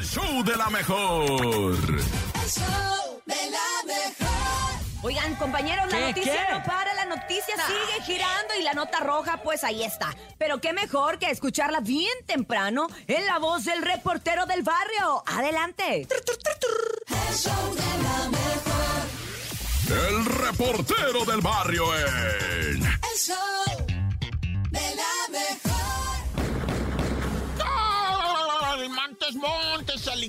El show de la mejor. El show de la mejor. Oigan, compañeros, la ¿Qué, noticia qué? no para, la noticia sigue girando y la nota roja, pues ahí está. Pero qué mejor que escucharla bien temprano en la voz del reportero del barrio. Adelante. El show de la mejor. El reportero del barrio en. El show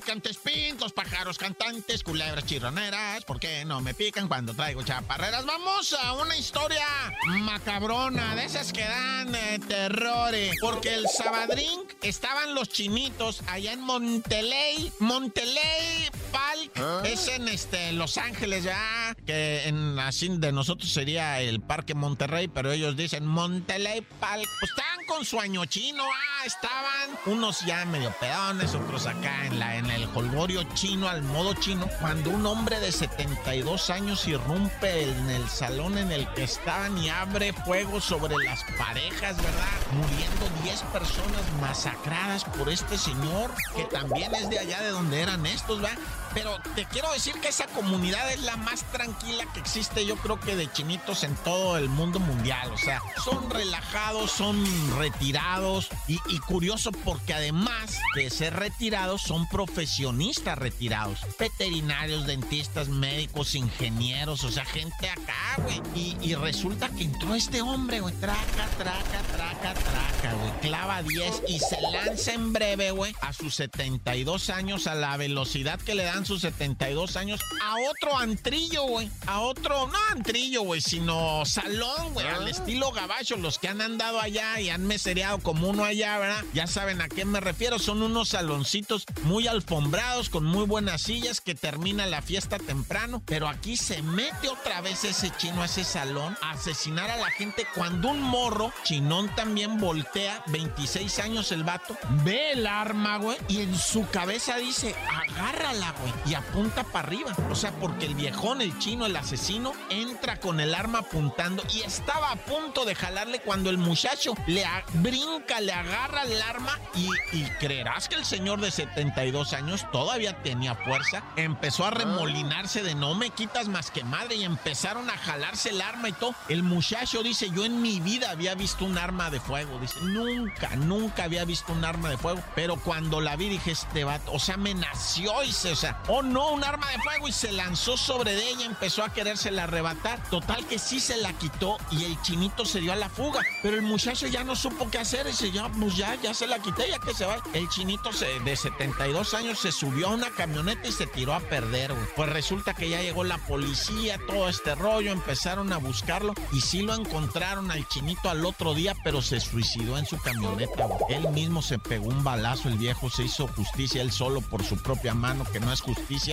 montes, alicantes pintos, pájaros cantantes, culebras chirroneras. ¿Por qué no me pican cuando traigo chaparreras? Vamos a una historia macabrona, de esas que dan eh, terror. eh, Porque el Sabadrín estaban los chinitos allá en Monteley. Monteley Park es en este, Los Ángeles, ya. Que en así de nosotros sería el Parque Monterrey, pero ellos dicen Monteley Park. Pues estaban con su año chino, ah, estaban unos ya medio pedones, otros acá en, la, en el holgorio chino, al modo chino, cuando un hombre de 72 años irrumpe en el salón en el que estaban y abre fuego sobre las parejas, ¿verdad? Muriendo 10 personas masacradas por este señor, que también es de allá de donde eran estos, ¿verdad? Pero te quiero decir que esa comunidad es la más tranquila que existe, yo creo que de chinitos en todo el mundo mundial. O sea, son relajados, son retirados y, y curioso porque además de ser retirados, son profesionistas retirados. Veterinarios, dentistas, médicos, ingenieros, o sea, gente acá, güey. Y, y resulta que entró este hombre, güey. Traca, traca, traca, traca, güey. Clava 10 y se lanza en breve, güey, a sus 72 años, a la velocidad que le dan sus 72 años, a otro antrillo, güey. A otro, no antrillo, güey, sino salón, güey. Al estilo gabacho, los que han andado allá y han mesereado como uno allá, ¿verdad? Ya saben a qué me refiero. Son unos saloncitos muy alfombrados, con muy buenas sillas, que termina la fiesta temprano. Pero aquí se mete otra vez ese chino a ese salón a asesinar a la gente cuando un morro, chinón también voltea, 26 años el vato, ve el arma, güey, y en su cabeza dice, agárrala, güey, y apunta para arriba. O sea, porque el viejón, el chino, el asesino, entra con el arma apuntando y estaba a punto de jalarle cuando el muchacho le brinca, le agarra el arma y, y creerás que el señor de 72 años todavía tenía fuerza. Empezó a remolinarse de no me quitas más que madre y empezaron a jalarse el arma y todo. El muchacho dice, yo en mi vida había visto un arma de fuego. Dice, nunca, nunca había visto un arma de fuego. Pero cuando la vi dije, este vato, o sea, me nació y se, o sea, oh no, un arma de fuego y se lanzó sobre ella, empezó a querérsela arrebatar. Total que sí se la quitó y el chinito se dio a la fuga. Pero el muchacho ya no supo qué hacer. Dice, ya, pues ya, ya se la quité, ya que se va. El chinito se, de 72 años se subió a una camioneta y se tiró a perder, güey. Pues resulta que ya llegó la policía, todo este rollo, empezaron a buscarlo y sí lo encontraron al chinito al otro día, pero se suicidó en su camioneta, güey. Él mismo se pegó un balazo, el viejo se hizo justicia él solo por su propia mano, que no es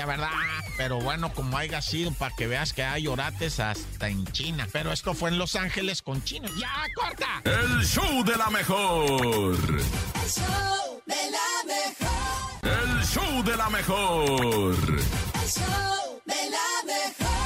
¿verdad? Pero bueno, como haya sido, para que veas que hay orates hasta en China. Pero esto fue en Los Ángeles con chinos. ¡Ya, corta! El show de la mejor. El show de la mejor. El show de la mejor. El show de la mejor.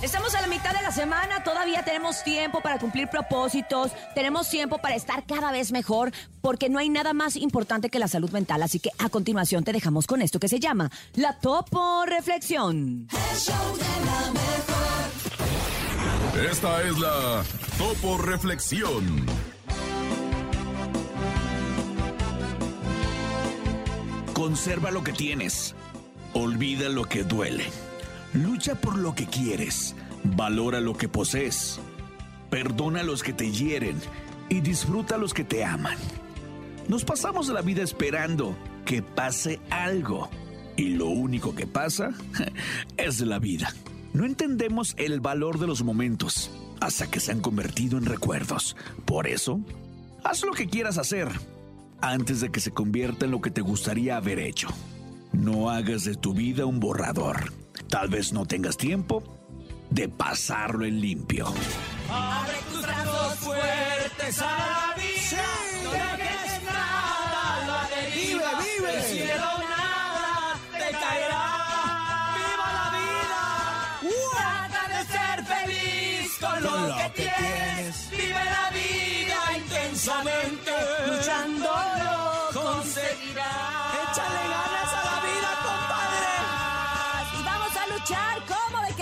Estamos a la mitad de la semana, todavía tenemos tiempo para cumplir propósitos, tenemos tiempo para estar cada vez mejor, porque no hay nada más importante que la salud mental. Así que a continuación te dejamos con esto que se llama la Topo Reflexión. El show de la mejor. Esta es la Topo Reflexión. Conserva lo que tienes. Olvida lo que duele. Lucha por lo que quieres. Valora lo que posees. Perdona a los que te hieren y disfruta a los que te aman. Nos pasamos la vida esperando que pase algo. Y lo único que pasa es la vida. No entendemos el valor de los momentos hasta que se han convertido en recuerdos. Por eso, haz lo que quieras hacer antes de que se convierta en lo que te gustaría haber hecho. No hagas de tu vida un borrador. Tal vez no tengas tiempo de pasarlo en limpio. Abre tus brazos fuertes a la vida. No dejes nada, la deriva. Vive, vive. El cielo nada te caerá. ¡Viva la vida! Trata de ser feliz con lo, que, tienes. Vive la vida intensamente. Luchando lo conseguirás. Échale ganas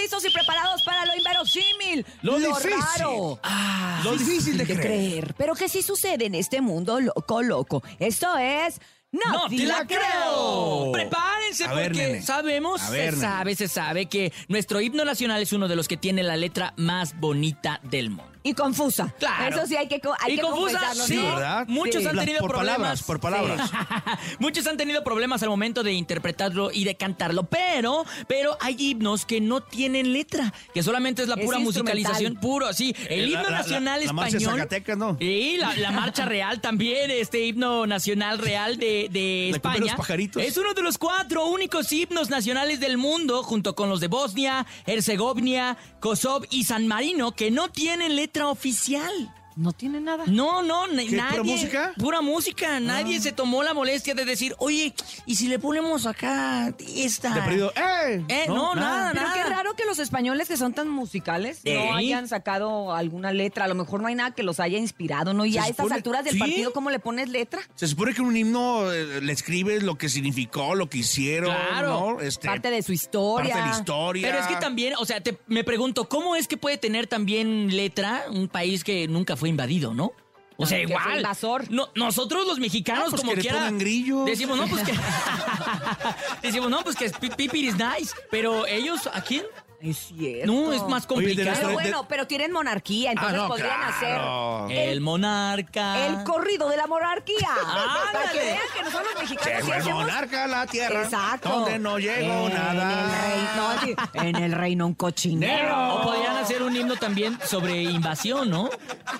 listos y preparados para lo inverosímil, Lo difícil. raro. Ah, Lo difícil de creer. pero que sí sucede en este mundo loco, loco. Esto es... No, te la creo. Prepárense A porque sabemos, A ver, se nene. sabe, se sabe que nuestro himno nacional es uno de los que tiene la letra más bonita del mundo. Y confusa. Claro. Eso sí hay que, hay y que confusa, confesarlo, sí. ¿no? ¿verdad? Muchos Sí. han tenido por problemas. palabras, por palabras. Muchos han tenido problemas al momento de interpretarlo y de cantarlo, pero, pero hay himnos que no tienen letra, que solamente es la Es pura instrumental. musicalización puro, sí. El Eh, la- himno la- nacional la- la marcha español. Zacatecas, ¿no? Y la, la marcha real también, este himno nacional real de, de La Cumbia de España. los pajaritos. Es uno de los cuatro únicos himnos nacionales del mundo, junto con los de Bosnia, Herzegovina, Kosovo y San Marino, que no tienen letra oficial. No tiene nada. No, no, ¿Qué, nadie. pura música? Ah. Pura música. Nadie se tomó la molestia de decir, oye, ¿y si le ponemos acá esta? De perdido, ¡eh! Eh, no, nada, Pero nada. qué raro que los españoles que son tan musicales ¿Eh? no hayan sacado alguna letra. A lo mejor no hay nada que los haya inspirado, ¿no? Y a estas alturas del ¿Sí? partido, ¿cómo le pones letra? Se supone que un himno eh, le escribes lo que significó, lo que hicieron, Claro. ¿no? Este, Parte de su historia. parte de la historia. Pero es que también, o sea, te- me pregunto, ¿cómo es que puede tener también letra un país que nunca fue invadido, no? O sea, fue igual. invasor. No, nosotros los mexicanos, Ah, pues como que quiera. Decimos, no, pues que. decimos, no, pues que pi- Pipi is nice. Pero ellos, ¿a quién? Es cierto. No, es más Oye, complicado. Pero bueno, pero tienen monarquía, entonces Ah, no, podrían claro. hacer El monarca. el corrido de la monarquía. Ándale. Para que vean que nosotros los mexicanos Llegó el hacemos- monarca a la tierra. Exacto. Donde no llegó en nada. El rey, no, sí, en el reino un cochinero. Hacer un himno también sobre invasión, ¿no?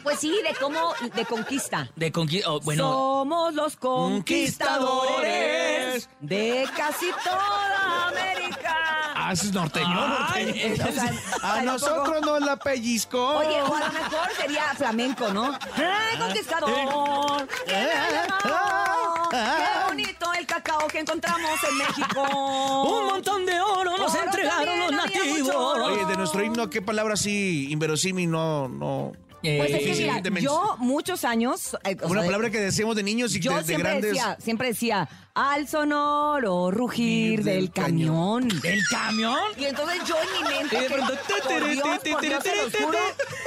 Pues sí, de cómo, de conquista. De conquista. bueno, Somos los conquistadores de casi toda América. Ah, es norteño, Ay, norteño. O sea, A nosotros nos la pellizcó. Oye, o a lo mejor sería flamenco, ¿no? ¡Ay, conquistador! ¡Qué ¡Qué bonito el cacao que encontramos en México! un montón de oro nos Oro entregaron los nativos. Oye, de nuestro himno, ¿qué palabra así inverosímil no, no? Pues es que mira, yo muchos años... eh, o Una sea, palabra que decíamos de niños y Yo de, de siempre grandes. decía, siempre decía, al sonoro rugir Rugir del del cañón. ¿Del camión? Y entonces yo en mi mente,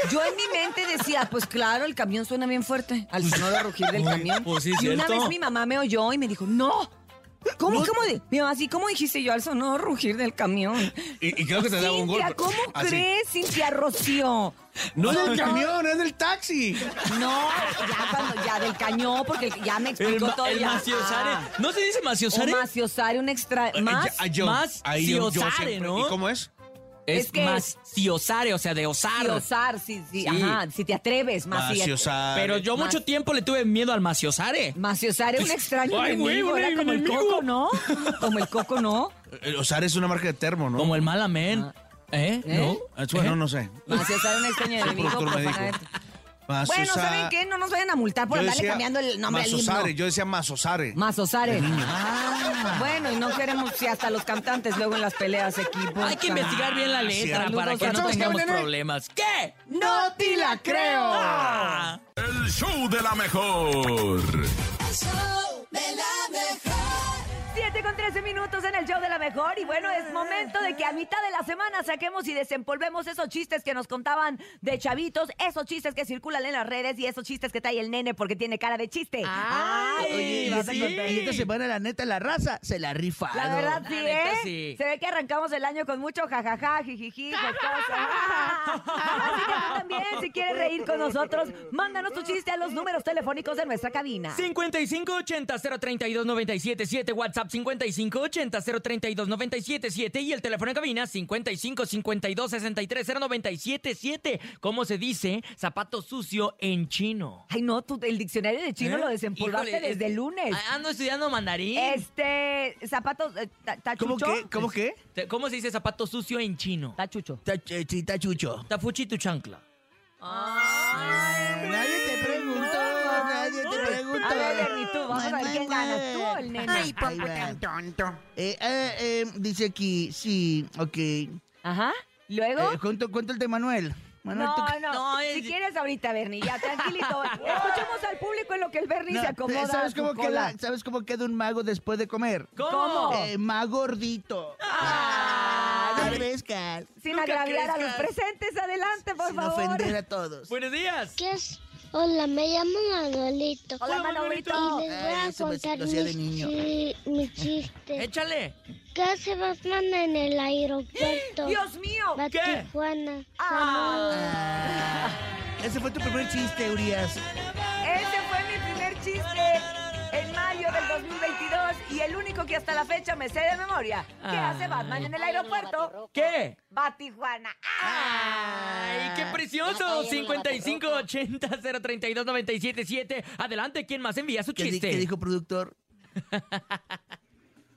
yo en mi mente decía, pues claro, el camión suena bien fuerte, al sonoro rugir del camión. pues sí, y una vez mi mamá me oyó y me dijo, no. ¿Cómo, cómo? de- Mi mamá, así como dijiste yo al sonoro rugir del camión. Y, y creo que te daba un golpe. ¿cómo Así. crees, Cintia Rocío? No es del No. camión, es del taxi. No, ya cuando, ya del cañón, porque ya me explicó todo. el ya. maciosare. Ah. ¿No se dice O maciosare? maciosare, un extra... Eh, Más... ya, yo- más yo- yo ciosare, siempre- ¿no? ¿Y cómo es? Es es que- maciosare, o sea, de osar. Maciosar, sí, sí, Sí. ajá, si te atreves, maci- Maciosar. Pero yo Más- mucho tiempo le tuve miedo al maciosare. Maciosar es un extraño Ay, güey, enemigo, un era como el enemigo. coco, ¿no? Como el coco, ¿no? El osar es una marca de termo, ¿no? Como el malamen. ¿Eh? ¿Eh? ¿No? Ah, Bueno, ¿Eh? no sé. Maciosar es un extraño enemigo. productor Bueno, ¿saben qué? No nos vayan a multar por Yo andarle decía cambiando el nombre al Masosare, himno. yo decía Masosare. Masosare. Ah, bueno, y no queremos si hasta los cantantes luego en las peleas equivocan. Hay que investigar bien la letra para que no tengamos nene. problemas. ¿Qué? ¡No te la creo! Ah. El show de la mejor. El show de la mejor. 7 con 13 minutos en el show de la mejor y bueno, es momento de que a mitad de la semana saquemos y desempolvemos esos chistes que nos contaban de chavitos, esos chistes que circulan en las redes y esos chistes que trae el nene porque tiene cara de chiste. Ay, Oye, vas a contar. Y esta semana, la neta, la raza se la rifa. La verdad sí, La neta, ¿eh? sí. Se ve que arrancamos el año con mucho jajaja, jijiji. Así que tú también, si quieres reír con nosotros, mándanos tu chiste a los números telefónicos de nuestra cabina. 5580 032 977 WhatsApp 5580-032-977 y el teléfono en cabina 5552-630977. ¿Cómo se dice zapato sucio en chino? Ay, no, tú, el diccionario de chino ¿Eh? lo desempolvaste Híjole, desde es- el lunes. Ah, Ando estudiando mandarín. Este, zapatos, eh, ta- ¿Cómo tachucho. qué? ¿Cómo qué? ¿Cómo se dice zapato sucio en chino? Tachucho. Ta- eh, sí, tachucho. Tafuchi tu chancla. Ay, nadie te nadie te preguntó. A ver, Bernie, tú, vamos a ver quién gana, tú o el nene. Ay, papá tonto. Eh, eh, eh, dice aquí, sí, ok. Ajá. ¿Luego? Eh, ¿cuánto, ¿Cuánto el de Manuel? Manuel, no, ¿tú no, No, Si es- quieres ahorita, Bernie, ya, tranquilito. Escuchemos al público en lo que el Bernie No, se acomoda ¿sabes su cómo, cola. queda, ¿Sabes cómo queda un mago después de comer? ¿Cómo? Eh, más gordito. Ah, no crezcan. sin nunca agraviar a los crezcas. presentes, adelante, por Sin favor. ofender a todos. Buenos días. ¿Qué es? Hola, me llamo Manolito. Hola, Manolito. Y les voy a eso me contar lo hacía de mis niño. chi- mi chiste. Échale. ¿Qué hace Batman en el aeropuerto? Dios mío. Va ¿Qué? Tijuana. Ah. Ah, ese fue tu primer chiste, Urias. Ese fue mi primer chiste en mayo del 2022 y el único que hasta la fecha me sé de memoria. ¿Qué Ah. hace Batman en el aeropuerto? ¿Qué? Va Tijuana. ¡Ay, qué precioso! 5580-032-977. Adelante, ¿quién más envía su ¿Qué, di- chiste? qué dijo productor?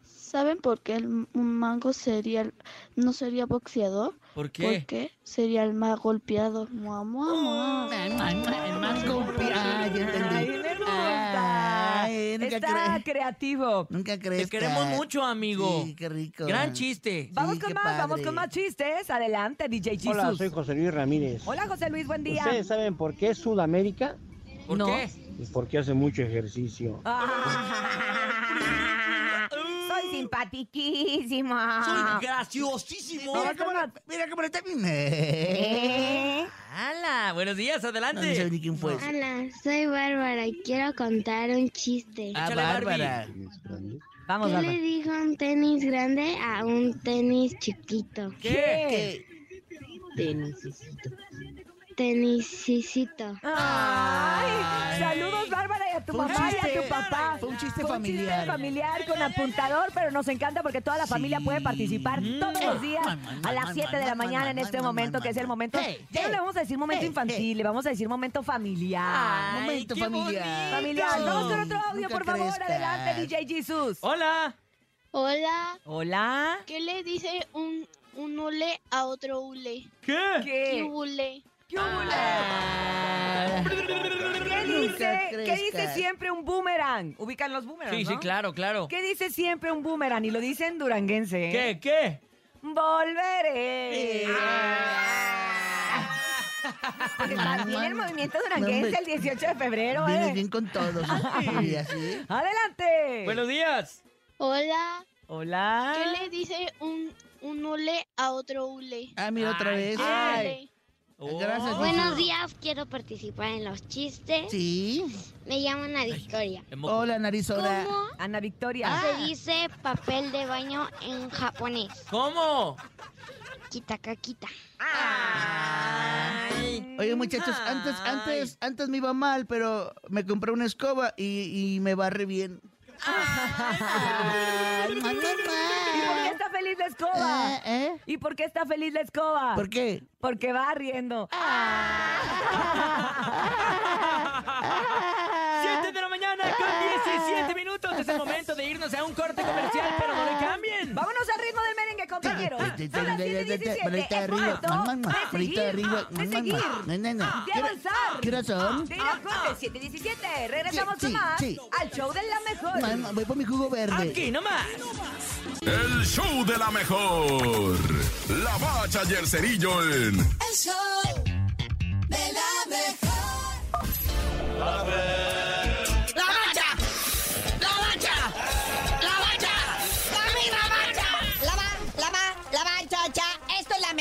¿Saben por qué el mango sería el- no sería boxeador? ¿Por qué? Porque sería el más golpeado. Mua, mua, mua. El más golpe- Ah, ya entendí. Ay, me gusta. Ay, nunca Está cre- creativo. Nunca crees. Te queremos mucho, amigo. Sí, qué rico. Gran chiste. Vamos Sí, con qué más, vamos padre. con más chistes. Adelante, DJ Jesus. Hola, soy José Luis Ramírez. Hola, José Luis, buen día. ¿Ustedes saben por qué es Sudamérica? ¿Por No. qué? Porque hace mucho ejercicio. Ah. Soy simpatiquísimo. Soy graciosísimo. Mira cómo, la- mira cómo le está. ¿Eh? ¡Hala! Buenos días, No, no adelante. sé ni quién fue. Hola, soy Bárbara y quiero contar un chiste. Ah. Bárbara. Vamos, ¿Qué Bárbara. le dijo un tenis grande a un tenis chiquito? ¿Qué? Tenisicito. Ay, saludos Bárbara y a tu Fue un mamá y a chiste- tu papá. fue un chiste Fue familiar. familiar con apuntador, pero nos encanta porque toda la familia puede participar todos los días a las man, 7 man, de la mañana en este momento que es el momento. Hey, Ya no hey, le vamos a decir momento hey, infantil, le vamos a decir momento familiar. Ay, Momento qué familiar. bonito. Familiar. Vamos con otro audio, Nunca por favor. crezcas. Adelante, DJ Jesus. Hola. Hola, Hola. ¿Qué le dice un, un hule a otro hule? ¿Qué? ¿Qué? ¿Qué hule? ¿Qué hule? Ah. ¿Qué dice, ¿Qué dice siempre un boomerang? Ubican los boomerangs, Sí, sí, claro, claro. ¿Qué dice siempre un boomerang? Y lo dice en duranguense. ¿eh? ¿Qué? ¿Qué? Volveré. Eh. Porque también el movimiento duranguense el 18 de febrero, Vienes ¿eh? bien con todos. Urias, ¿sí? ¡Adelante! Buenos días. hola. Hola. ¿Qué le dice un, un hule a otro hule? Ah, mira otra Ay, vez. ¿qué? Ay. Oh. Gracias, Buenos días, quiero participar en los chistes. Sí. Me llamo Ana Victoria. Hola, Narizora. ¿Cómo Ana Victoria. se dice papel de baño en japonés? ¿Cómo? Kitakakita. Ay. Oye, muchachos, antes, antes, antes me iba mal, pero me compré una escoba y, y me barre bien. Ay, ¿Y por qué está feliz la escoba? Eh, ¿eh? ¿Y por qué está feliz la escoba? ¿Por qué? Porque va riendo. 7 de la mañana con 17 minutos. Es el momento de irnos a un corte comercial, pero no le cambien. Vámonos al ritmo del merengue, compañeros. Son las 7:17. Bolita Es arriba. momento Mamá, de arriba. de seguir, No, no, no. de ¿Qué hora- avanzar. ¿Qué horas son? De ir al corte, 7:17. Regresamos Sí, con más al show de la mejor. Voy por mi jugo verde. Aquí nomás. El show de la mejor. La bacha y el cerillo en El show de la mejor.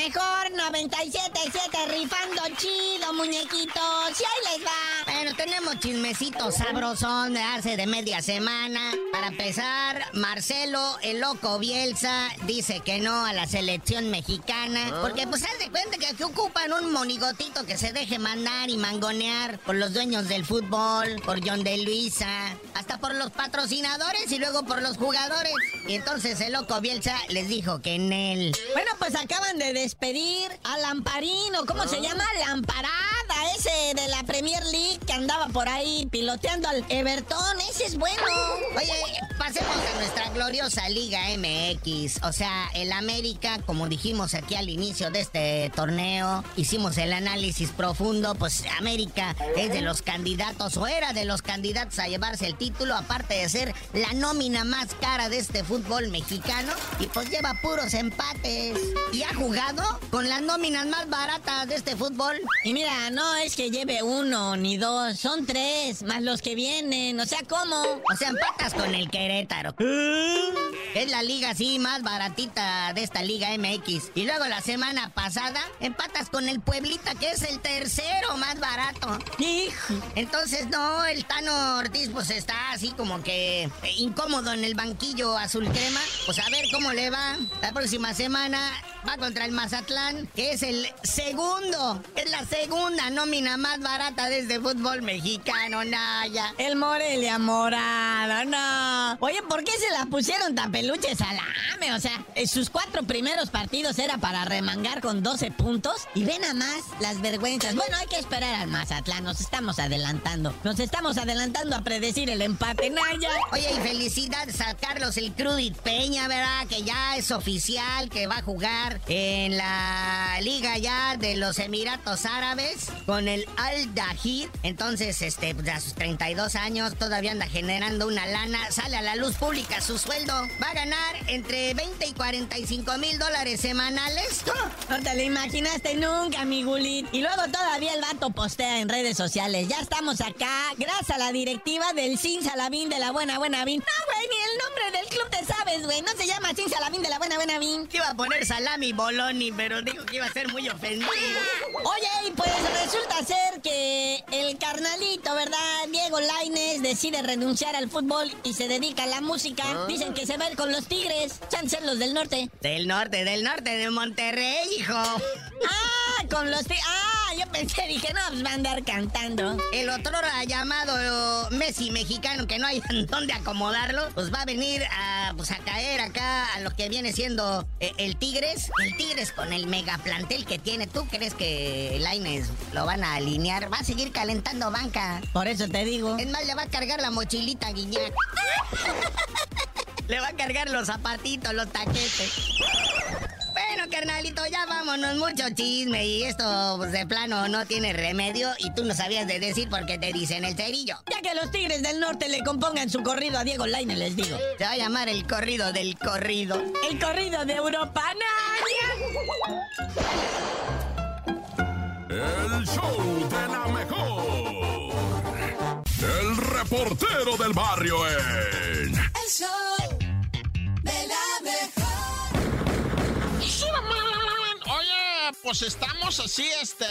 Mejor 97.7 rifando chido, muñequitos. Y ahí les va. Bueno, tenemos chismecitos sabrosón de hace de media semana. Para empezar, Marcelo, el loco Bielsa, dice que no a la selección mexicana. Porque, pues, haz de cuenta que aquí ocupan un monigotito que se deje mandar y mangonear por los dueños del fútbol, por John de Luisa, hasta por los patrocinadores y luego por los jugadores. Y entonces el loco Bielsa les dijo que en él. Bueno, pues acaban de despedir a Lamparino. ¿Cómo se llama? Lamparada, ese de la Premier League que andaba por ahí piloteando al Everton. Ese es bueno. Oye, pasemos a nuestra gloriosa Liga MX. O sea, el América, como dijimos aquí al inicio de este torneo, hicimos el análisis profundo. Pues América es de los candidatos o era de los candidatos a llevarse el título, aparte de ser la nómina más cara de este fútbol mexicano. Y pues lleva puros empates. Y ha jugado con las nóminas más baratas de este fútbol. Y mira, no es que lleve uno ni dos, son tres, más los que vienen. O sea, ¿cómo? O sea, empatas con el Querétaro. Es la liga así más baratita de esta liga MX. Y luego la semana pasada empatas con el Pueblita, que es el tercero más barato. Hijo. Entonces, no, el Tano Ortiz pues está así como que eh, incómodo en el banquillo azul crema. Pues a ver cómo le va. La próxima semana va contra el Mazatlán, que es el segundo, es la segunda nómina más barata de este fútbol mexicano, Naya. El Morelia morado, no. Oye, ¿por qué se la pusieron tan peluche salame? O sea, en sus cuatro primeros partidos era para remangar con 12 puntos y ven a más las vergüenzas. Bueno, hay que esperar al Mazatlán, nos estamos adelantando. Nos estamos adelantando a predecir el empate, Naya. Oye, y felicidades a Carlos el Crudit Peña, ¿verdad? Que ya es oficial, que va a jugar en la liga ya de los Emiratos Árabes con el Al Dahid. Entonces, este, pues, a sus 32 años todavía anda generando una lana, sale a la luz pública su sueldo. Va a ganar entre 20 y 45 mil dólares semanales. No te lo imaginaste nunca, mi gulit. Y luego todavía el vato postea en redes sociales. Ya estamos acá, gracias a la directiva del Sin Salabín de la Buena Buena Vin. No, güey, ni el nombre del club te sabes, güey. No se llama Sin Salabín de la Buena Buena Vin. Iba a poner salami Boloni, pero dijo que iba a ser muy ofensivo. Oye, y pues resulta ser que el carnalito, ¿verdad? Diego Laines decide renunciar al fútbol y se dedica a la música. Dicen que se va a ir con los Tigres. Chancer los del norte. Del norte, del norte, de Monterrey, hijo. Ah, con los Tigres. Ah, yo pensé, dije, no, pues va a andar cantando. El otro llamado Messi mexicano, que no hay dónde acomodarlo, pues va a venir a, pues, a caer acá a lo que viene siendo eh, el Tigres. El Tigres con el mega plantel que tiene. ¿Tú crees que Laines lo van a alinear? Va a seguir calentando banca. Por eso te digo. Es más, le va a cargar la mochilita a Guiñac. le va a cargar los zapatitos, los taquetes. Carnalito, ya vámonos. Mucho chisme y esto pues, de plano no tiene remedio y tú no sabías de decir porque te dicen el cerillo. Ya que los Tigres del Norte le compongan su corrido a Diego Laine, les digo. Se va a llamar el corrido del corrido. El corrido de Europa. El show de la mejor. El reportero del barrio en... El show pues estamos así, este,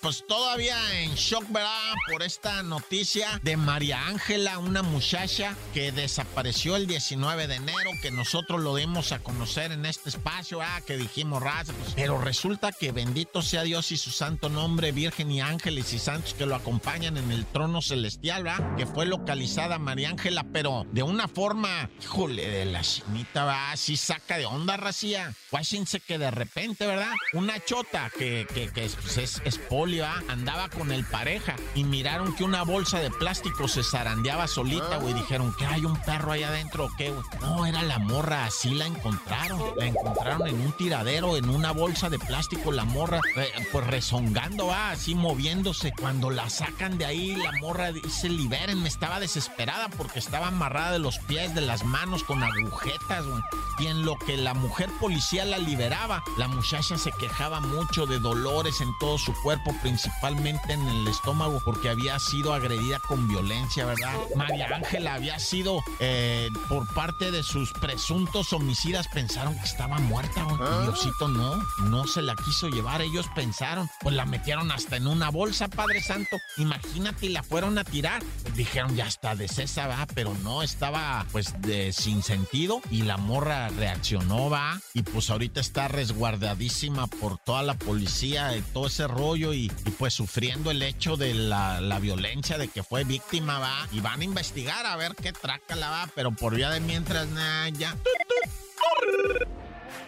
pues todavía en shock, ¿verdad? Por esta noticia de María Ángela, una muchacha que desapareció el 19 de enero, que nosotros lo dimos a conocer en este espacio, ah, que dijimos raza, pues, pero resulta que bendito sea Dios y su santo nombre, Virgen y ángeles y santos que lo acompañan en el trono celestial, ¿verdad? Que fue localizada María Ángela, pero de una forma, híjole, de la chinita, va, así saca de onda, racía. Guáchense que de repente, ¿verdad? Una chota que, que, que es, pues, es, es poli, ¿va? andaba con el pareja y miraron que una bolsa de plástico se zarandeaba solita, güey. Dijeron que hay un perro ahí adentro o qué, güey. No, era la morra, así la encontraron. La encontraron en un tiradero, en una bolsa de plástico, la morra, eh, pues rezongando, va, así moviéndose. Cuando la sacan de ahí, la morra dice, libérenme. Estaba desesperada porque estaba amarrada de los pies, de las manos, con agujetas, güey. Y en lo que la mujer policía la liberaba, la muchacha se quejaba quejaba mucho de dolores en todo su cuerpo, principalmente en el estómago, porque había sido agredida con violencia, ¿verdad? María Ángela había sido eh, por parte de sus presuntos homicidas, pensaron que estaba muerta. Y Diosito no, no se la quiso llevar. Ellos pensaron, pues la metieron hasta en una bolsa, Padre Santo. Imagínate, y la fueron a tirar. Dijeron, ya está de César, va, pero no, estaba pues de sin sentido. Y la morra reaccionó, va, y pues ahorita está resguardadísima por toda la policía y todo ese rollo y, y, pues sufriendo el hecho de la, la violencia de que fue víctima, va, y van a investigar a ver qué traca la va, pero por vía de mientras, nah, ya.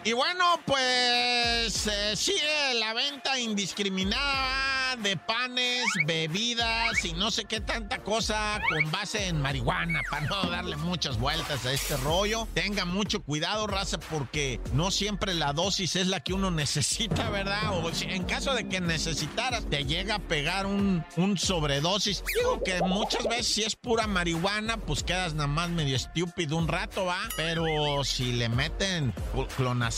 Y bueno, pues eh, sigue la venta indiscriminada de panes, bebidas y no sé qué tanta cosa con base en marihuana para no darle muchas vueltas a este rollo. Tenga mucho cuidado, raza, porque no siempre la dosis es la que uno necesita, ¿verdad? O si en caso de que necesitaras, te llega a pegar un, un sobredosis. Digo que muchas veces si es pura marihuana, pues quedas nada más medio estúpido un rato, ¿va? Pero si le meten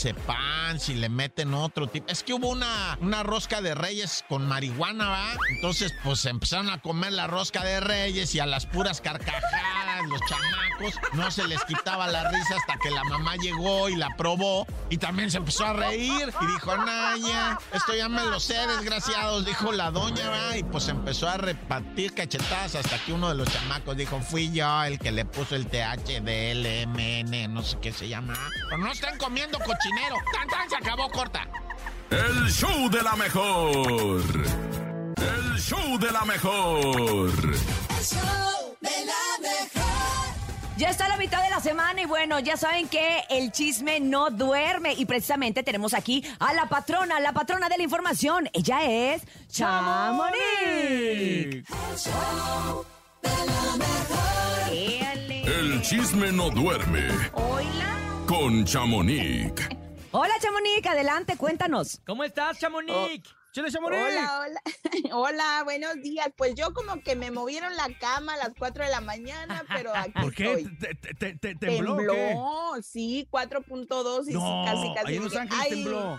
clonazepam, si le meten otro tipo... Es que hubo una, una rosca de reyes con marihuana, ¿va? Entonces, pues empezaron a comer la rosca de reyes y a las puras carcajadas, los chamacos, no se les quitaba la risa hasta que la mamá llegó y la probó y también se empezó a reír y dijo, Naya, esto ya me lo sé, desgraciados, dijo la doña, ¿va? Y pues empezó a repartir cachetadas hasta que uno de los chamacos dijo, fui yo el que le puso el THDLMN, no sé qué se llama. Pero no están comiendo cochinero. ¡Tan, tan! Se acabó corta. El show de la mejor. El show de la mejor. El show de la mejor. Ya está la mitad de la semana y bueno, ya saben que el chisme no duerme y precisamente tenemos aquí a la patrona, la patrona de la información. Ella es Chamonix. El show de la mejor. El chisme no duerme Hola. Con Chamonix. Hola Chamonix, adelante, cuéntanos. ¿Cómo estás, Chamonix? ¡Chile Chamonix! Hola, hola. Hola, buenos días. Pues yo como que me movieron la cama a las 4 de la mañana, pero aquí ¿Por qué? estoy. ¿Te, te- te- te- tembló? qué? sí, 4.2 y sí, No, casi, casi. ahí en Los Ángeles ay, tembló.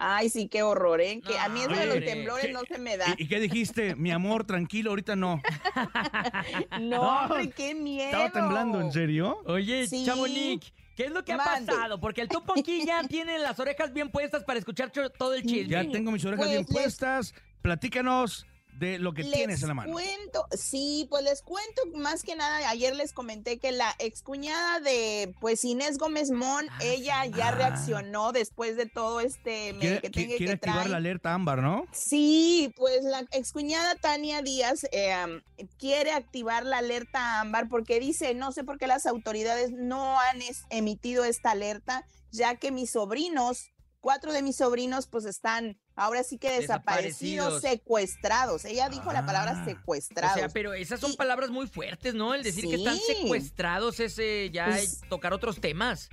Ay, sí, qué horror, ¿eh? Que a mí eso de los temblores ¿qué- no se me da. ¿Y, y qué dijiste? Mi amor, tranquilo, ahorita no. No, hombre, qué miedo. Estaba temblando, ¿en serio? Oye, Sí. Chamonix, ¿qué es lo que ha pasado? Porque el topo aquí ya tiene las orejas bien puestas para escuchar todo el chisme. Ya tengo mis orejas Pues bien les- plapuestas. Platícanos de lo que les tienes en la mano. cuento, sí, pues les cuento más que nada, ayer les comenté que la excuñada de pues Inés Gómez Mon, Ah, ella ya Ah. reaccionó después de todo este Quiere, que tenga quiere que activar trae. la alerta ámbar, ¿no? Sí, pues la excuñada Tania Díaz eh, am, quiere activar la alerta ámbar porque dice, no sé por qué las autoridades no han es- emitido esta alerta, ya que mis sobrinos, cuatro de mis sobrinos, pues están ahora sí que desaparecidos, Desaparecidos. secuestrados. Ella dijo la palabra Ah. O secuestrados. sea, pero esas son Y- palabras muy fuertes, ¿no? El decir que están secuestrados es eh, ya Pues- tocar otros temas.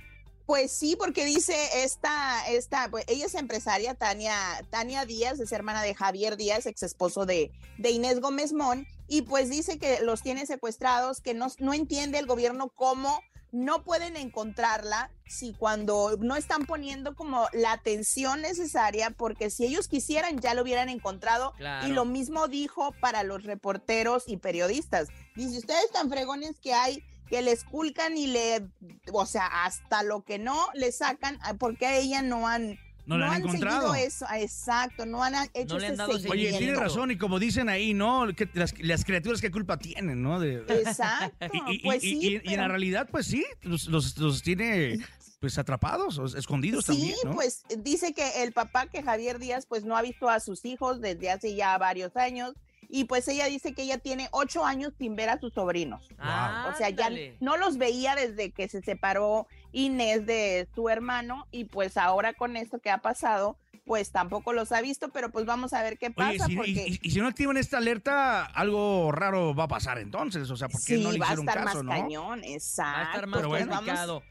Pues sí, porque dice esta, esta, pues ella es empresaria, Tania, Tania Díaz, es hermana de Javier Díaz, ex esposo de, de Inés Gómez Mon, y pues dice que los tiene secuestrados, que no, no entiende el gobierno cómo no pueden encontrarla si cuando no están poniendo como la atención necesaria, porque si ellos quisieran ya lo hubieran encontrado. Claro. Y lo mismo dijo para los reporteros y periodistas. Dice, ustedes tan fregones que hay que le esculcan y le, o sea, hasta lo que no le sacan, ah, porque a ella no han, No la han encontrado. seguido eso, ah, exacto, no han hecho No le han ese dado Oye, tiene razón, y como dicen ahí, ¿no? Que las, las criaturas qué culpa tienen, ¿no? De, Exacto, y, y- pues y- sí, y- y en la realidad, pues sí, los, los- los tiene pues atrapados, escondidos Sí, también, ¿no? pues dice que el papá, que Javier Díaz, pues no ha visto a sus hijos desde hace ya varios años. Y pues ella dice que ella tiene ocho años sin ver a sus sobrinos. O sea, ya no los veía desde que se separó Inés de su hermano. Y pues ahora con esto que ha pasado, pues tampoco los ha visto. Pero pues vamos a ver qué pasa. Oye, si- y- porque y, y si no activan esta alerta, algo raro va a pasar entonces, o sea, ¿por qué sí, no le va a hicieron estar caso, más no? cañón. Exacto. Va a estar más Pero bueno. complicado.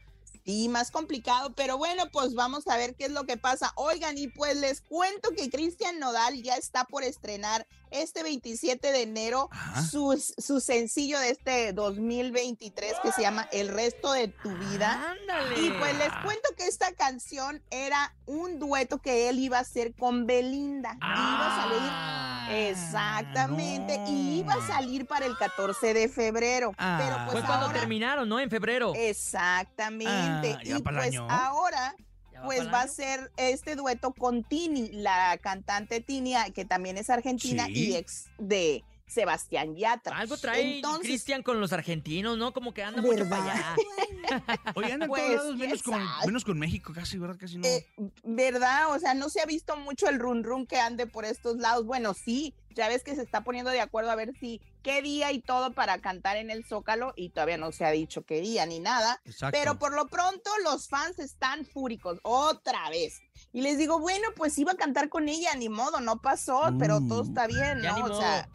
Sí, más complicado, pero bueno, pues vamos a ver qué es lo que pasa. Oigan, y pues les cuento que Cristian Nodal ya está por estrenar este 27 de enero su, su sencillo de este 2023 que se llama El resto de tu vida. Y pues les cuento que esta canción era un dueto que él iba a hacer con Belinda. iba a salir. Exactamente. Y iba a salir para el 14 de febrero. pero pues Fue cuando ahora- terminaron, ¿no? En febrero. Exactamente. Ah, ¿ya y pues año? ahora ¿Ya va pues va a ser este dueto con Tini, la cantante Tini, ah, que también es argentina Sí. y ex de Sebastián Yatra. Algo trae Entonces, Cristian con los argentinos, ¿no? Como que anda mucho para allá. Oye, andan Pues, todos lados, menos con, menos con México, casi, ¿verdad? Casi no. eh, ¿verdad? O sea, no se ha visto mucho el run run que ande por estos lados. Bueno, sí, ya ves que se está poniendo de acuerdo a ver si qué día y todo para cantar en el Zócalo y todavía no se ha dicho qué día ni nada. Exacto. Pero por lo pronto los fans están fúricos otra vez. Y les digo, bueno, pues iba a cantar con ella, ni modo, no pasó, pero todo está bien, ¿no? O sea,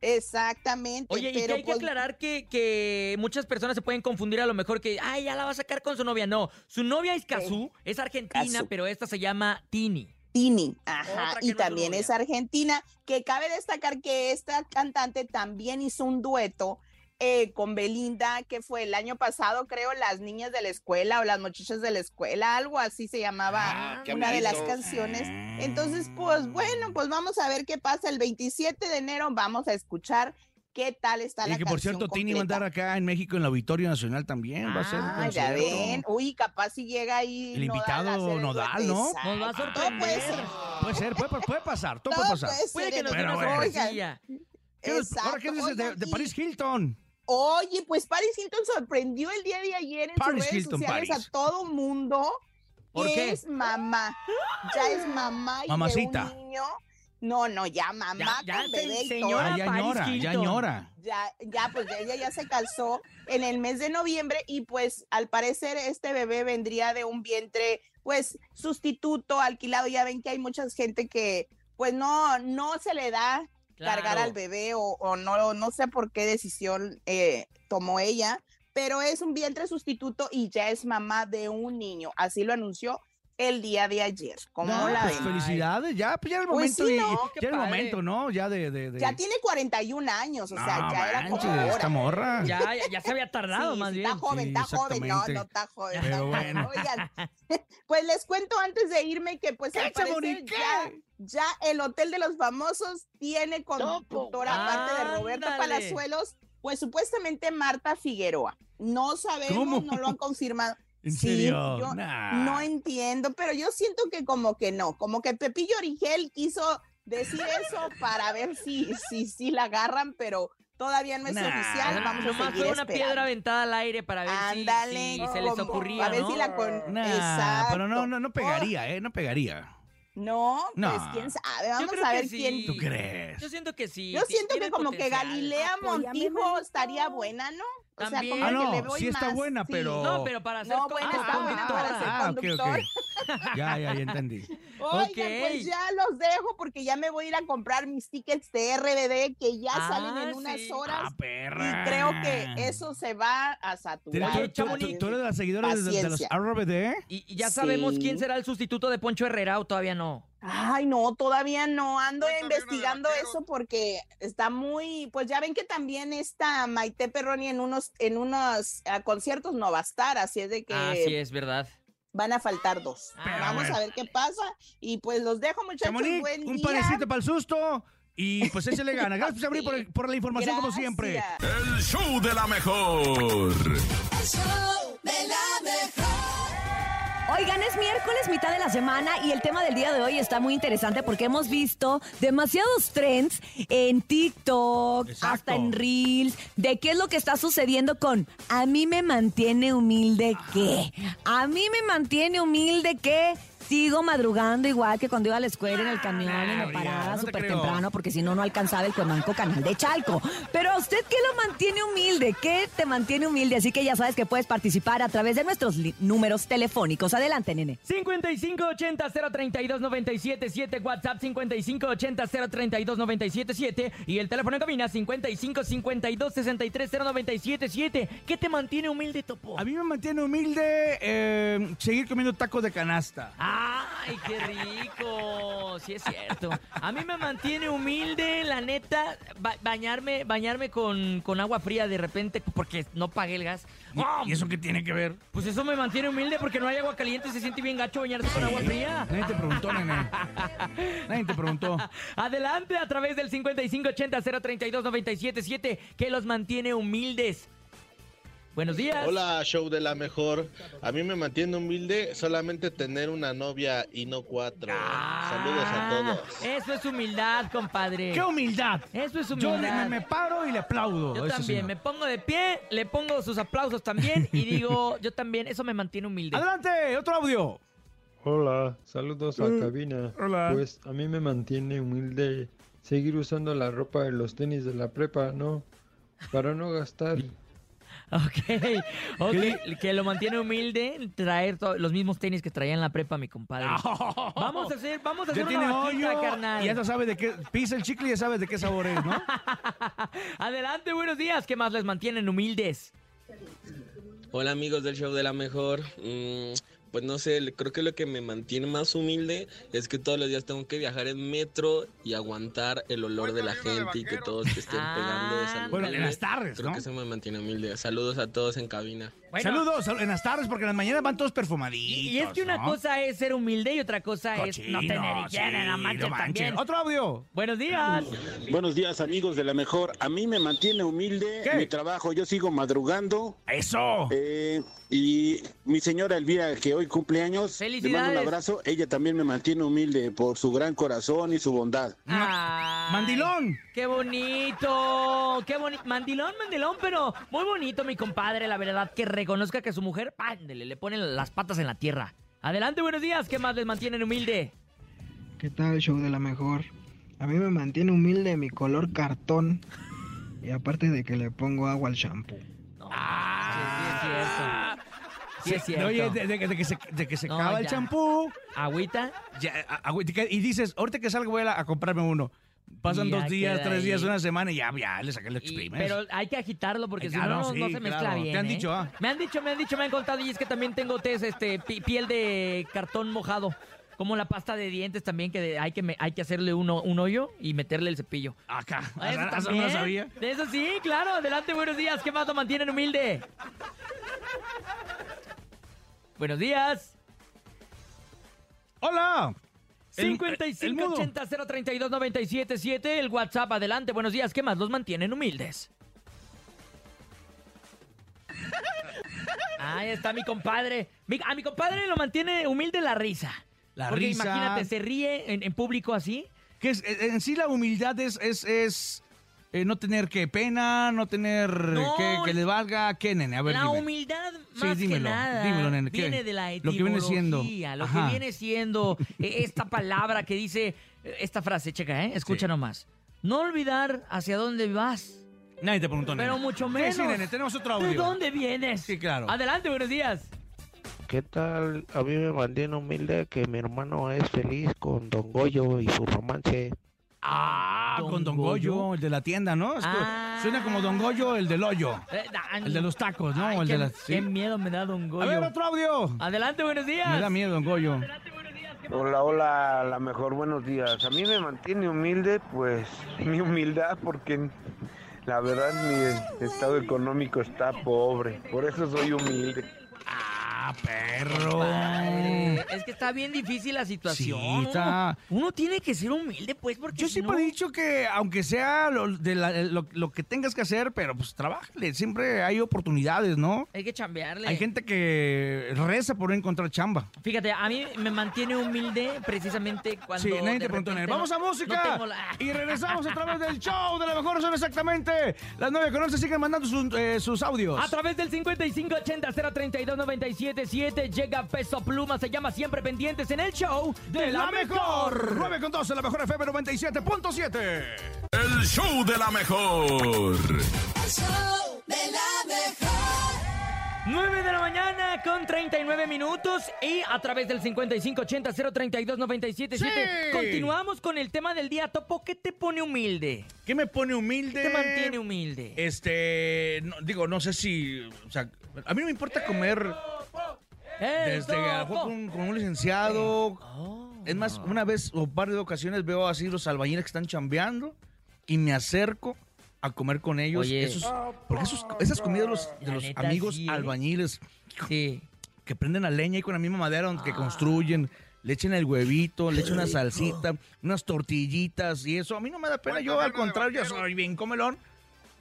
exactamente. Oye, y que hay que pues, aclarar que, que muchas personas se pueden confundir a lo mejor que, ay, ya la va a sacar con su novia. No, su novia es Kazú, es argentina, pero esta se llama Tini. Tini, ajá, y también es argentina, que cabe destacar que esta cantante también hizo un dueto eh, con Belinda, que fue el año pasado, creo, Las Niñas de la Escuela o Las Muchachas de la Escuela, algo así se llamaba Ah, una de las canciones. Entonces, pues bueno, pues vamos a ver qué pasa. El 27 de enero, vamos a escuchar qué tal está Y la que por cierto, Tini va a completa. andar acá en México en el Auditorio Nacional también. va a ser un Ah, ya concierto. ven. Uy, capaz si llega ahí. El invitado Nodal. ¿no? Nos va a Todo sorprender. puede ser. Puede ser, puede, puede pasar, todo Todo puede pasar. puede que nos dé Pero una bueno. sorpresilla. ¿Qué nos- ¿Ahora qué dices de, y- Paris Hilton? Oye, pues Paris Hilton sorprendió el día de ayer en Paris sus redes Hilton, sociales Paris. a todo mundo. ¿Por qué? es mamá. Ya es mamá y Mamacita. de un niño. No, no, ya mamá Ya- ya con se- bebé y señora todo. Ah, ya ñora, ya ñora. Ya, ya, pues ella ya se calzó en el mes de noviembre y pues al parecer este bebé vendría de un vientre pues sustituto, alquilado. Ya ven que hay mucha gente que pues no, no se le da cargar al bebé o, o no, no sé por qué decisión eh, tomó ella, pero es un vientre sustituto y ya es mamá de un niño. Así lo anunció el día de ayer. ¿Cómo No, la pues ven? felicidades, ya, pues ya era el Pues momento, sí, ¿no? y- ya era el momento, ¿no? Ya de... de, de- Ya tiene 41 años, o sea, No ya era como esta morra. Ya, ya, ya se había tardado, Sí, más sí, bien. Está joven, Sí, está joven, no, no está joven. Pero está joven. bueno. Oigan, pues les cuento antes de irme que pues al ya, ya el Hotel de los Famosos tiene conductora aparte de Roberto Ándale. Palazuelos, pues supuestamente Marta Figueroa. No sabemos, ¿Cómo? no lo han confirmado. ¿En Sí, serio? yo Nah. no entiendo, pero yo siento que como que no, como que Pepillo Origel quiso decir eso para ver si, si, si la agarran, pero todavía no es Nah. oficial. Vamos a Nomás seguir fue una esperando. piedra aventada al aire para ver si- Ándale, si, se les ocurría, a ver ¿no? si la con... Nah, Exacto. pero no, no, no pegaría, ¿eh? No pegaría. No, No. pues quién sabe, vamos a ver sí. quién. ¿Tú crees? Yo siento que sí. Yo siento que como que. Galilea Montijo estaría buena, ¿no? O sea, También. como Ah, que no, le voy sí está más, buena, sí. pero... No, pero para ser No, buena, ah, está buena para ser Ah, ok, ok. conductor. Ya, ya, ya entendí. Oigan, Ok. pues ya los dejo porque ya me voy a ir a comprar mis tickets de RBD que ya Ah, salen en unas sí. horas. Ah, perra. Y creo que eso se va a ¿Tú, saturar. tú- Oye, tú- tú- eres de las seguidoras de, de los. RBD? ¿Y, y ya sabemos Sí. quién será el sustituto de Poncho Herrera o todavía no? Ay, no, todavía no. Ando investigando eso porque está muy, pues ya ven que también está Maite Perroni en unos, en unos ah, conciertos no va a estar, así es de que Ah, sí, es verdad. van a faltar dos. Ah, Vamos bueno. a ver qué pasa y pues los dejo muchachos. Chamonix, Buen un día. panecito para el susto y pues échale gana. Gracias, Abril, por, por la información como siempre. El show de la mejor. El show de la mejor. Oigan, es miércoles, mitad de la semana y el tema del día de hoy está muy interesante porque hemos visto demasiados trends en TikTok, Exacto. hasta en Reels, de qué es lo que está sucediendo con a mí me mantiene humilde qué. A mí me mantiene humilde qué Sigo madrugando igual que cuando iba a la escuela en el camión y me paraba no súper temprano porque si no, no alcanzaba el Cuemanco Canal de Chalco. Pero a usted, ¿qué lo mantiene humilde? ¿Qué te mantiene humilde? Así que ya sabes que puedes participar a través de nuestros números telefónicos. Adelante, nene. 5580-032-977, WhatsApp 5580-032-977 y el teléfono en cabina 5552-630977. ¿Qué te mantiene humilde, Topo? A mí me mantiene humilde eh, seguir comiendo tacos de canasta. ¡Ay, qué rico! Sí es cierto. A mí me mantiene humilde, la neta, ba- bañarme, bañarme con, con agua fría de repente porque no pagué el gas. ¡Oh! ¿Y eso qué tiene que ver? Pues eso me mantiene humilde porque no hay agua caliente y se siente bien gacho bañarse con agua fría. Nadie te preguntó, nene. Nadie te preguntó. Adelante a través del 5580-032-977 que los mantiene humildes. Buenos días. Hola, show de la mejor. A mí me mantiene humilde solamente tener una novia y no cuatro. Saludos a todos. Eso es humildad, compadre. ¡Qué humildad! Eso es Yo humildad. me, me paro y le aplaudo. Yo Eso también, sí. me pongo de pie, le pongo sus aplausos también y digo, yo también, eso me mantiene humilde. Adelante, otro audio. Hola, saludos a Eh, cabina. hola. Pues a mí me mantiene humilde seguir usando la ropa de los tenis de la prepa, ¿no? Para no gastar. Ok, ok, que lo mantiene humilde, traer los mismos tenis que traía en la prepa mi compadre. Vamos a hacer, vamos a hacer Ya una vaquita, carnal. y ya sabes de qué pisa el chicle y ya sabes de qué sabor es, ¿no? Adelante, buenos días. ¿Qué más les mantienen humildes? Hola amigos del show de la mejor. Mm, pues no sé, creo que lo que me mantiene más humilde es que todos los días tengo que viajar en metro y aguantar el olor de la gente y que todos te estén pegando de esa Bueno, en las tardes, Creo ¿no? que eso me mantiene humilde. Saludos a todos en cabina. Saludos sal- en las tardes porque en las mañanas van todos perfumaditos. Y es que una ¿no? cosa es ser humilde y otra cosa es no tener higiene, no sí, no manches. también. Otro audio. Buenos días. Buenos días, amigos de la mejor. A mí me mantiene humilde mi trabajo. Yo sigo madrugando. ¡Eso! y mi señora Elvira, que hoy cumple años, le mando un Felicidades. abrazo. Ella también me mantiene humilde por su gran corazón y su bondad. Ay, Mandilón. ¡Qué bonito! ¡Qué bonito! Mandilón, mandilón, pero muy bonito, mi compadre, la verdad, que reconozca que su mujer, pándele, le pone las patas en la tierra. Adelante, buenos días. ¿Qué más les mantienen humilde? ¿Qué tal, show de la mejor? A mí me mantiene humilde mi color cartón. Y aparte de que le pongo agua al shampoo. Ah, Sí, es cierto. Oye, de, de- de que se, de que se No, acaba el ya. champú. ¿Agüita? ya, a- agüita, y dices, ahorita que salgo voy a, a comprarme uno. Pasan Y ya dos días, queda tres días, una semana y ya, ya le saqué el exprimes. Pero hay que agitarlo porque Ay, si claro, no, no, sí, no se mezcla claro. bien. Te han ¿eh? dicho, ah. Me han dicho, me han dicho, me han contado y es que también tengo test, este, pi- piel de cartón mojado. Como la pasta de dientes también, que de- hay que, me- hay que hacerle uno, un hoyo y meterle el cepillo. Acá. Ah, Eso no también. sabía. De eso sí, claro. Adelante, buenos días. ¿Qué más lo mantienen humilde? Buenos días. ¡Hola! El- el mudo. 5580-032-977, el WhatsApp, adelante, buenos días, ¿qué más los mantienen humildes? Ahí está mi compadre. Mi- a mi compadre lo mantiene humilde la risa. La Porque risa. imagínate, se ríe en, en público así. Que es, en sí la humildad es, es, es eh, no tener que pena, no tener No, que, que le valga, ¿qué, nene? A ver, la dime. humildad, Sí, más dímelo, que nada, dímelo, nene, ¿qué? viene de la Lo que viene siendo. etimología, Lo Ajá. que viene siendo eh, esta palabra que dice, eh, esta frase, checa, ¿eh? Escucha nomás. No olvidar hacia dónde vas. Nadie te preguntó, nene. Pero mucho Sí, menos. Sí, nene, tenemos otro audio. ¿De dónde vienes? Sí, claro. Adelante, buenos días. ¿Qué tal? A mí me mantiene humilde que mi hermano es feliz con Don Goyo y su romance. Ah, ¿Don con Don Goyo? Goyo, el de la tienda, ¿no? Es que Ah. Suena como Don Goyo, el del hoyo. Eh, El de los tacos, ¿no? Ay, el qué, de la... qué sí. miedo me da Don Goyo. A ver, otro audio. Adelante, buenos días. Me da miedo, Don Goyo. Hola, hola, la mejor, buenos días. A mí me mantiene humilde, pues, mi humildad, porque la verdad mi estado económico está pobre. Por eso soy humilde. Ah, perro. Es que está bien difícil la situación. Sí, está- Uno, tiene que ser humilde, pues, porque Yo si siempre no- he dicho que aunque sea lo, de la- lo, lo que tengas que hacer, pero pues trabájale. Siempre hay oportunidades, ¿no? Hay que chambearle. Hay gente que reza por no encontrar chamba. Fíjate, a mí me mantiene humilde precisamente cuando. Sí, nadie te preguntó, Nel. Vamos no- a no música. la- Y regresamos a través del show de la mejor son exactamente. Las 9 con 11 siguen mandando sus, eh, sus audios. A través del 5580-032-977 llega Peso Pluma, se llama temas siempre pendientes en el show de la, mejor. 9 con 12, la mejor FM 97.7. El show de la mejor. El show de la mejor. 9 de la mañana con 39 minutos y a través del 5580-032-977 Sí. continuamos con el tema del día. Topo, ¿qué te pone humilde? ¿Qué me pone humilde? ¿Qué te mantiene humilde? Este, no, digo, no sé si, o sea, a mí no me importa comer desde mejor con, con un licenciado. Es más, una vez o un par de ocasiones veo así los albañiles que están chambeando y me acerco a comer con ellos. Oye. Esos- porque esos- esas comidas de los, de La los neta, amigos sí, ¿eh? albañiles Sí. que prenden la leña y con la misma madera donde que construyen. Le echan el huevito, le echan una salsita, unas tortillitas y eso. A mí no me da pena. Yo, al contrario, ya soy bien comelón.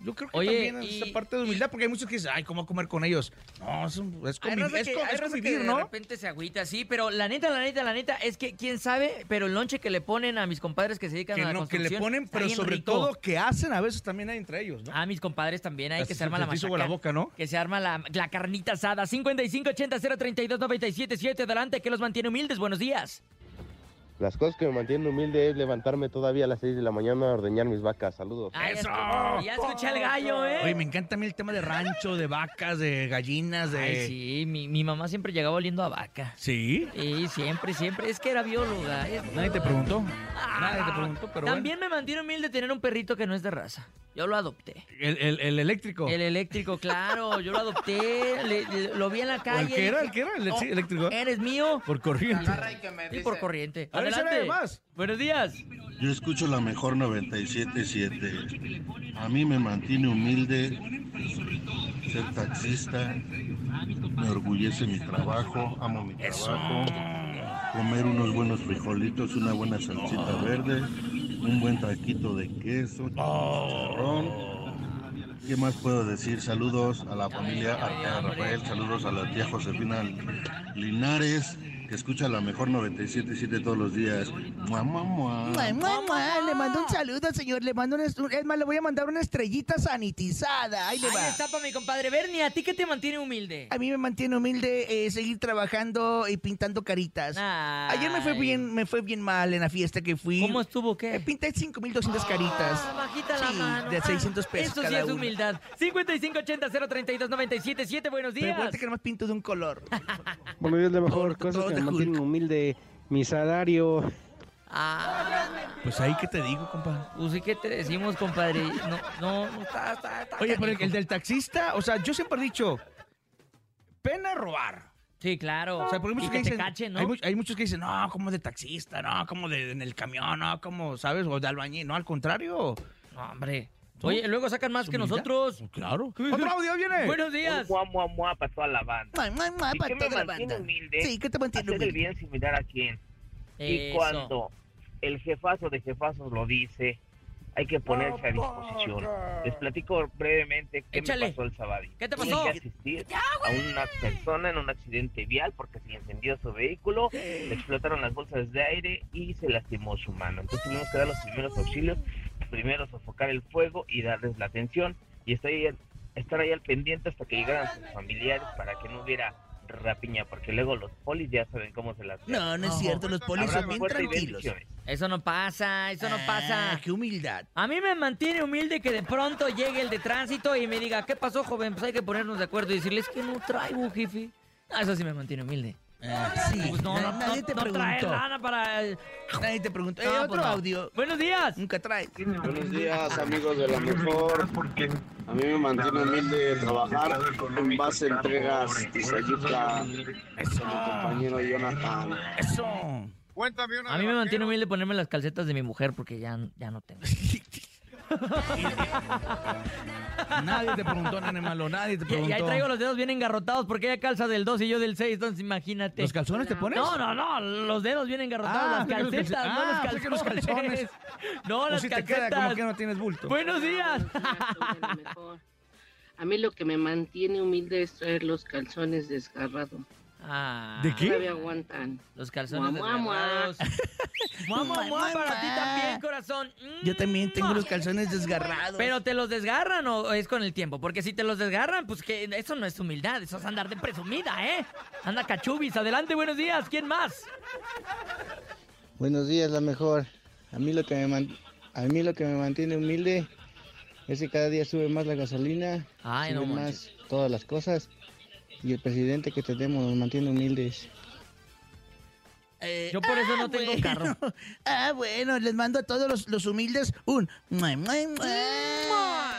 Yo creo que Oye, también es y- esa parte de humildad, porque hay muchos que dicen, ay, ¿cómo comer con ellos? No, es, es, conviv- es que- hay es raza que convivir, de ¿no? repente se agüita, sí, pero la neta, la neta, la neta es que quién sabe, pero el lonche que le ponen a mis compadres que se dedican Que, a la no, que construcción le ponen, pero sobre rico. todo que hacen a veces también hay entre ellos, ¿no? A mis compadres también hay que se se arma la machaca. la boca, ¿no? Que se arma la, la carnita asada. 5580-032-977. Adelante, que los mantiene humildes. Buenos días. Las cosas que me mantienen humilde es levantarme todavía a las 6 de la mañana a ordeñar mis vacas. Saludos. Ah, ya escu- Ya escuché al gallo, ¿eh? Oye, me encanta a mí el tema de rancho, de vacas, de gallinas, de... Ay, sí, mi, mi mamá siempre llegaba oliendo a vaca. ¿Sí? Sí, siempre, siempre. Es que era bióloga. Nadie te preguntó. Nadie te preguntó, pero También me mantiene humilde tener un perrito que no es de raza. Yo lo adopté. El, el- el eléctrico. El eléctrico, claro. Yo lo adopté, le- le- lo vi en la ¿O calle. el que era? dije, ¿El que era? ¿El "Oh, eléctrico? ¿Eres mío? Por corriente. Sí, por corriente. A ver, Adelante. más. Buenos días. Yo escucho la mejor 977. A mí me mantiene humilde ser taxista. Me orgullece mi trabajo, amo mi trabajo. Comer unos buenos frijolitos, una buena salsita verde, un buen taquito de queso, chicharrón. ¿Qué más puedo decir? Saludos a la familia Artea Rafael, saludos a la tía Josefina Linares, que escucha la mejor 977 todos los días. Mua, mua, mua. Mua, mua, mua. Le mando un saludo, señor. Le mando una, es más, le voy a mandar una estrellita sanitizada. Ahí le Ahí va. está para mi compadre Bernie. ¿A ti qué te mantiene humilde? A mí me mantiene humilde eh, seguir trabajando y pintando caritas. Ayer me fue Ay. bien, me fue bien mal en la fiesta que fui. ¿Cómo estuvo qué? Eh, pinté 5200 caritas. Ah, bajita la Sí, mano. de 600 pesos Eso sí cada es una. humildad. 5580-032-977. Buenos Pero días. acuérdate que nomás pinto de un color. Buenos días, de mejor. Todo- Cosas todo de me mantienen humilde. Mi salario. Pues ahí que te digo, compadre. Pues sí que te decimos, compadre. No, no, no está, está, está Oye, pero el, del taxista, o sea, yo siempre he dicho, pena robar. Sí, claro. O sea, porque hay Y muchos que que, te dicen, cachen, ¿no? hay muchos que dicen, no, como de taxista, no, como de en el camión, no, como, ¿sabes? O de albañil, no, al contrario. No, hombre. Oye, luego sacan más que humildad. nosotros. Claro. Otro audio viene. Buenos días. Mua, mua, mua para toda la banda. Mua, mua, mua, ¿Y para toda la banda. humilde? Sí, ¿qué te mantiene Hacer el humilde? bien sin mirar a quién. Y Eso. cuando el jefazo de jefazos lo dice, hay que ponerse a disposición. Les platico brevemente qué Échale. me pasó el sábado. ¿Qué te Tuve pasó? que asistir a una persona en un accidente vial porque se incendió su vehículo, le explotaron las bolsas de aire y se lastimó su mano. Entonces tuvimos que dar los primeros auxilios, primero sofocar el fuego y darles la atención y estoy al- estar ahí al pendiente hasta que llegaran sus familiares para que no hubiera rapiña, porque luego los polis ya saben cómo se las No, no es cierto, los polis son bien tranquilos. Eso no pasa, eso no Ah, pasa. qué humildad. A mí me mantiene humilde que de pronto llegue el de tránsito y me diga, ¿qué pasó, joven? Pues hay que ponernos de acuerdo y decirles que no traigo, jefe. Ah, Eso sí me mantiene humilde. Ah, sí, Pues no, no, nadie no- te no trae preguntó. lana para... Nadie te preguntó. Eh, No, otro pues no. audio. Buenos días. Nunca trae. Buenos días, amigos de la mejor. A mí me mantiene humilde trabajar en base a entregas Sayuca, con mi compañero Jonathan. Eso. Cuéntame una A mí me mantiene humilde ponerme las calcetas de mi mujer porque ya, ya no tengo. Nadie te preguntó, nene malo, nadie te Y, preguntó. y ahí traigo los dedos bien engarrotados porque ella calza del 2 y yo del 6, entonces imagínate. ¿Los calzones te pones? No, no, no, los dedos bien engarrotados, Ah, las los calcetas, calce- no los ah, calzones. que los calzones. No, O las si te calcetas. queda como que no tienes bulto. Buenos días. A mí lo que me mantiene humilde es traer los calzones desgarrados. Ah. ¿De qué? Todavía aguantan. Los calzones desgarrados. Mua, para ti también, corazón. Yo también tengo los calzones desgarrados. Pero te los desgarran o es con el tiempo, porque si te los desgarran, pues que eso no es humildad, eso es andar de presumida, ¿eh? Anda cachubis, adelante, buenos días, ¿quién más? Buenos días, la mejor. A mí lo que me man- a mí lo que me mantiene humilde es que cada día sube más la gasolina, Ay, no suben manches. más todas las cosas y el presidente que tenemos nos mantiene humildes. Yo por eso no tengo bueno. carro. Ah, bueno, les mando a todos los, los humildes un... mua, mua, mua.